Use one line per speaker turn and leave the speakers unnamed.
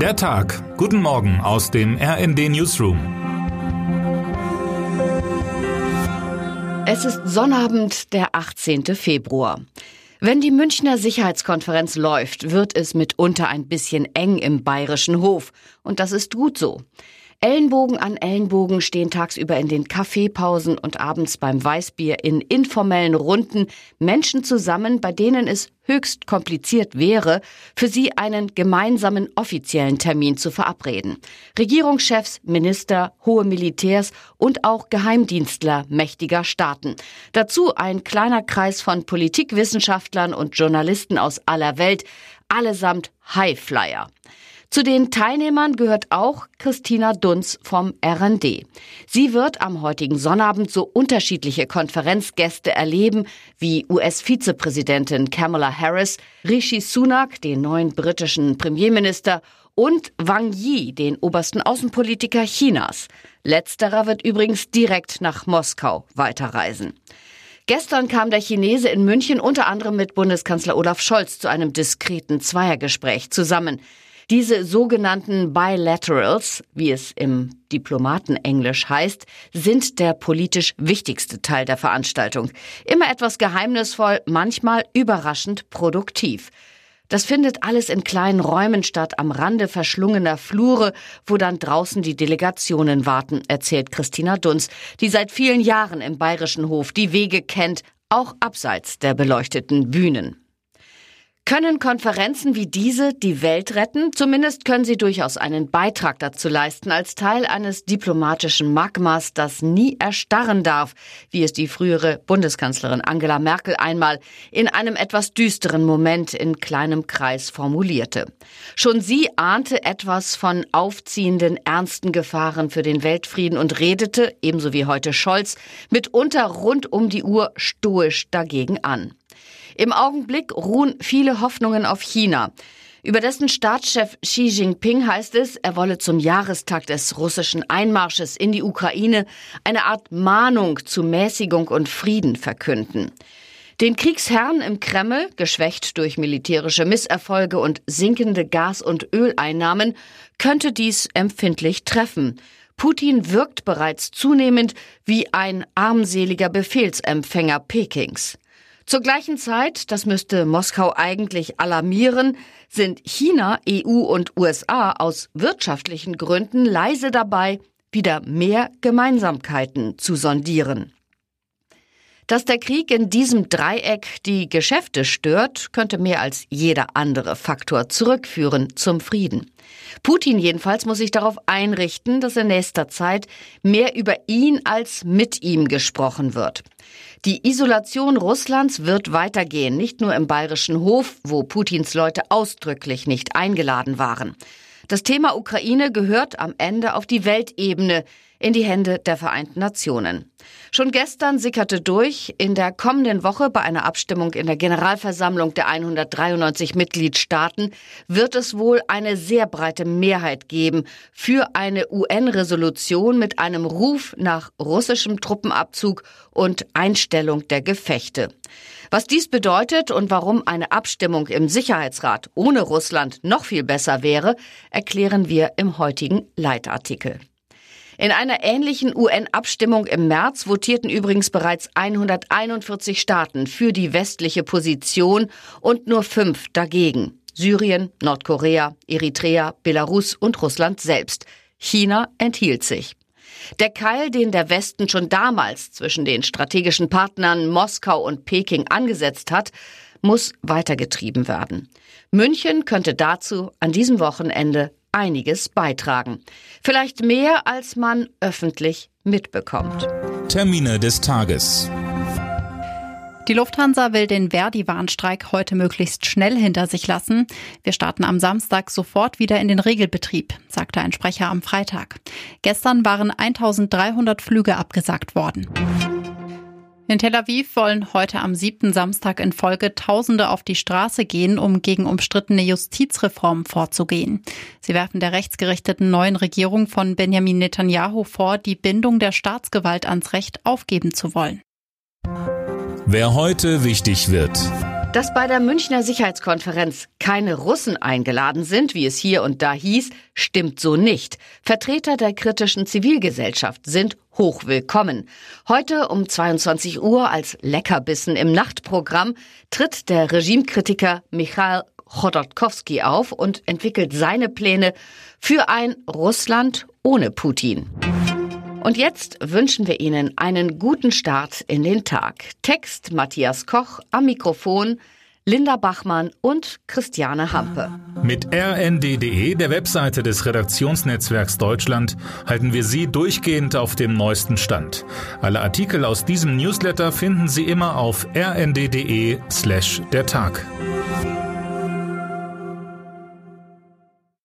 Der Tag. Guten Morgen aus dem RND Newsroom.
Es ist Sonnabend, der 18. Februar. Wenn die Münchner Sicherheitskonferenz läuft, wird es mitunter ein bisschen eng im bayerischen Hof. Und das ist gut so. Ellenbogen an Ellenbogen stehen tagsüber in den Kaffeepausen und abends beim Weißbier in informellen Runden Menschen zusammen, bei denen es höchst kompliziert wäre, für sie einen gemeinsamen offiziellen Termin zu verabreden. Regierungschefs, Minister, hohe Militärs und auch Geheimdienstler mächtiger Staaten. Dazu ein kleiner Kreis von Politikwissenschaftlern und Journalisten aus aller Welt, allesamt Highflyer. Zu den Teilnehmern gehört auch Christina Dunz vom RND. Sie wird am heutigen Sonnabend so unterschiedliche Konferenzgäste erleben wie US-Vizepräsidentin Kamala Harris, Rishi Sunak, den neuen britischen Premierminister und Wang Yi, den obersten Außenpolitiker Chinas. Letzterer wird übrigens direkt nach Moskau weiterreisen. Gestern kam der Chinese in München unter anderem mit Bundeskanzler Olaf Scholz zu einem diskreten Zweiergespräch zusammen. Diese sogenannten Bilaterals, wie es im Diplomatenenglisch heißt, sind der politisch wichtigste Teil der Veranstaltung. Immer etwas geheimnisvoll, manchmal überraschend produktiv. Das findet alles in kleinen Räumen statt, am Rande verschlungener Flure, wo dann draußen die Delegationen warten, erzählt Christina Dunz, die seit vielen Jahren im Bayerischen Hof die Wege kennt, auch abseits der beleuchteten Bühnen. Können Konferenzen wie diese die Welt retten? Zumindest können sie durchaus einen Beitrag dazu leisten, als Teil eines diplomatischen Magmas, das nie erstarren darf, wie es die frühere Bundeskanzlerin Angela Merkel einmal in einem etwas düsteren Moment in kleinem Kreis formulierte. Schon sie ahnte etwas von aufziehenden, ernsten Gefahren für den Weltfrieden und redete, ebenso wie heute Scholz, mitunter rund um die Uhr stoisch dagegen an. Im Augenblick ruhen viele Hoffnungen auf China. Über dessen Staatschef Xi Jinping heißt es, er wolle zum Jahrestag des russischen Einmarsches in die Ukraine eine Art Mahnung zu Mäßigung und Frieden verkünden. Den Kriegsherrn im Kreml, geschwächt durch militärische Misserfolge und sinkende Gas- und Öleinnahmen, könnte dies empfindlich treffen. Putin wirkt bereits zunehmend wie ein armseliger Befehlsempfänger Pekings. Zur gleichen Zeit, das müsste Moskau eigentlich alarmieren, sind China, EU und USA aus wirtschaftlichen Gründen leise dabei, wieder mehr Gemeinsamkeiten zu sondieren. Dass der Krieg in diesem Dreieck die Geschäfte stört, könnte mehr als jeder andere Faktor zurückführen zum Frieden. Putin jedenfalls muss sich darauf einrichten, dass in nächster Zeit mehr über ihn als mit ihm gesprochen wird. Die Isolation Russlands wird weitergehen, nicht nur im bayerischen Hof, wo Putins Leute ausdrücklich nicht eingeladen waren. Das Thema Ukraine gehört am Ende auf die Weltebene, in die Hände der Vereinten Nationen. Schon gestern sickerte durch, in der kommenden Woche bei einer Abstimmung in der Generalversammlung der 193 Mitgliedstaaten wird es wohl eine sehr breite Mehrheit geben für eine UN-Resolution mit einem Ruf nach russischem Truppenabzug und Einstellung der Gefechte. Was dies bedeutet und warum eine Abstimmung im Sicherheitsrat ohne Russland noch viel besser wäre, erklären wir im heutigen Leitartikel. In einer ähnlichen UN-Abstimmung im März votierten übrigens bereits 141 Staaten für die westliche Position und nur fünf dagegen. Syrien, Nordkorea, Eritrea, Belarus und Russland selbst. China enthielt sich. Der Keil, den der Westen schon damals zwischen den strategischen Partnern Moskau und Peking angesetzt hat, muss weitergetrieben werden. München könnte dazu an diesem Wochenende einiges beitragen. Vielleicht mehr, als man öffentlich mitbekommt.
Termine des Tages.
Die Lufthansa will den Verdi-Warnstreik heute möglichst schnell hinter sich lassen. Wir starten am Samstag sofort wieder in den Regelbetrieb, sagte ein Sprecher am Freitag. Gestern waren 1300 Flüge abgesagt worden. In Tel Aviv wollen heute am siebten Samstag in Folge Tausende auf die Straße gehen, um gegen umstrittene Justizreformen vorzugehen. Sie werfen der rechtsgerichteten neuen Regierung von Benjamin Netanyahu vor, die Bindung der Staatsgewalt ans Recht aufgeben zu wollen.
Wer heute wichtig wird.
Dass bei der Münchner Sicherheitskonferenz keine Russen eingeladen sind, wie es hier und da hieß, stimmt so nicht. Vertreter der kritischen Zivilgesellschaft sind hochwillkommen. Heute um 22 Uhr als Leckerbissen im Nachtprogramm tritt der Regimekritiker Michail Chodorkowski auf und entwickelt seine Pläne für ein Russland ohne Putin. Und jetzt wünschen wir Ihnen einen guten Start in den Tag. Text Matthias Koch am Mikrofon. Linda Bachmann und Christiane Hampe.
Mit rnd.de, der Webseite des Redaktionsnetzwerks Deutschland, halten wir Sie durchgehend auf dem neuesten Stand. Alle Artikel aus diesem Newsletter finden Sie immer auf rnd.de slash der Tag.